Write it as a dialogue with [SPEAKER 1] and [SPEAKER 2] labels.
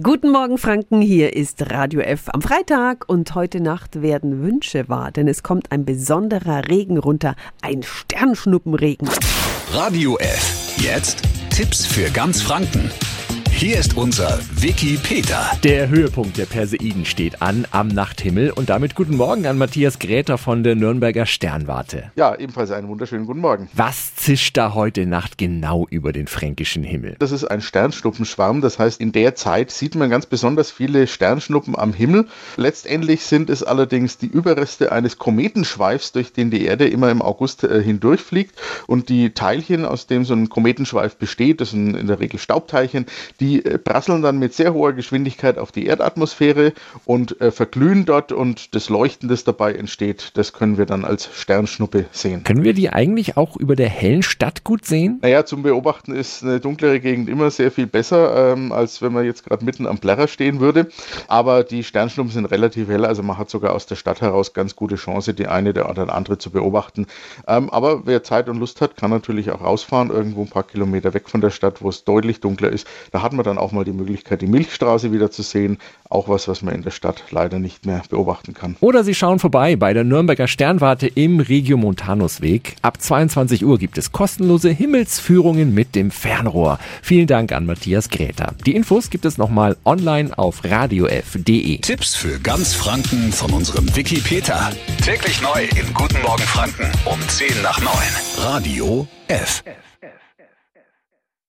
[SPEAKER 1] Guten Morgen Franken, hier ist Radio F am Freitag und heute Nacht werden Wünsche wahr, denn es kommt ein besonderer Regen runter, ein Sternschnuppenregen.
[SPEAKER 2] Radio F, jetzt Tipps für ganz Franken. Hier ist unser Wiki Peter.
[SPEAKER 3] Der Höhepunkt der Perseiden steht an am Nachthimmel und damit guten Morgen an Matthias Gräter von der Nürnberger Sternwarte.
[SPEAKER 4] Ja, ebenfalls einen wunderschönen guten Morgen.
[SPEAKER 3] Was zischt da heute Nacht genau über den fränkischen Himmel?
[SPEAKER 4] Das ist ein Sternschnuppenschwarm, das heißt, in der Zeit sieht man ganz besonders viele Sternschnuppen am Himmel. Letztendlich sind es allerdings die Überreste eines Kometenschweifs, durch den die Erde immer im August äh, hindurchfliegt und die Teilchen, aus dem so ein Kometenschweif besteht, das sind in der Regel Staubteilchen, die die äh, prasseln dann mit sehr hoher Geschwindigkeit auf die Erdatmosphäre und äh, verglühen dort und das Leuchten, das dabei entsteht, das können wir dann als Sternschnuppe sehen.
[SPEAKER 3] Können wir die eigentlich auch über der hellen Stadt gut sehen?
[SPEAKER 4] Naja, zum Beobachten ist eine dunklere Gegend immer sehr viel besser, ähm, als wenn man jetzt gerade mitten am Plärrer stehen würde. Aber die Sternschnuppen sind relativ hell, also man hat sogar aus der Stadt heraus ganz gute Chance, die eine oder andere zu beobachten. Ähm, aber wer Zeit und Lust hat, kann natürlich auch rausfahren, irgendwo ein paar Kilometer weg von der Stadt, wo es deutlich dunkler ist. Da hat man dann auch mal die Möglichkeit, die Milchstraße wieder zu sehen. Auch was, was man in der Stadt leider nicht mehr beobachten kann.
[SPEAKER 3] Oder Sie schauen vorbei bei der Nürnberger Sternwarte im Regiomontanusweg. Ab 22 Uhr gibt es kostenlose Himmelsführungen mit dem Fernrohr. Vielen Dank an Matthias Gräter. Die Infos gibt es nochmal online auf radiof.de.
[SPEAKER 2] Tipps für ganz Franken von unserem Wiki Peter. Täglich neu in Guten Morgen Franken um 10 nach 9. Radio F.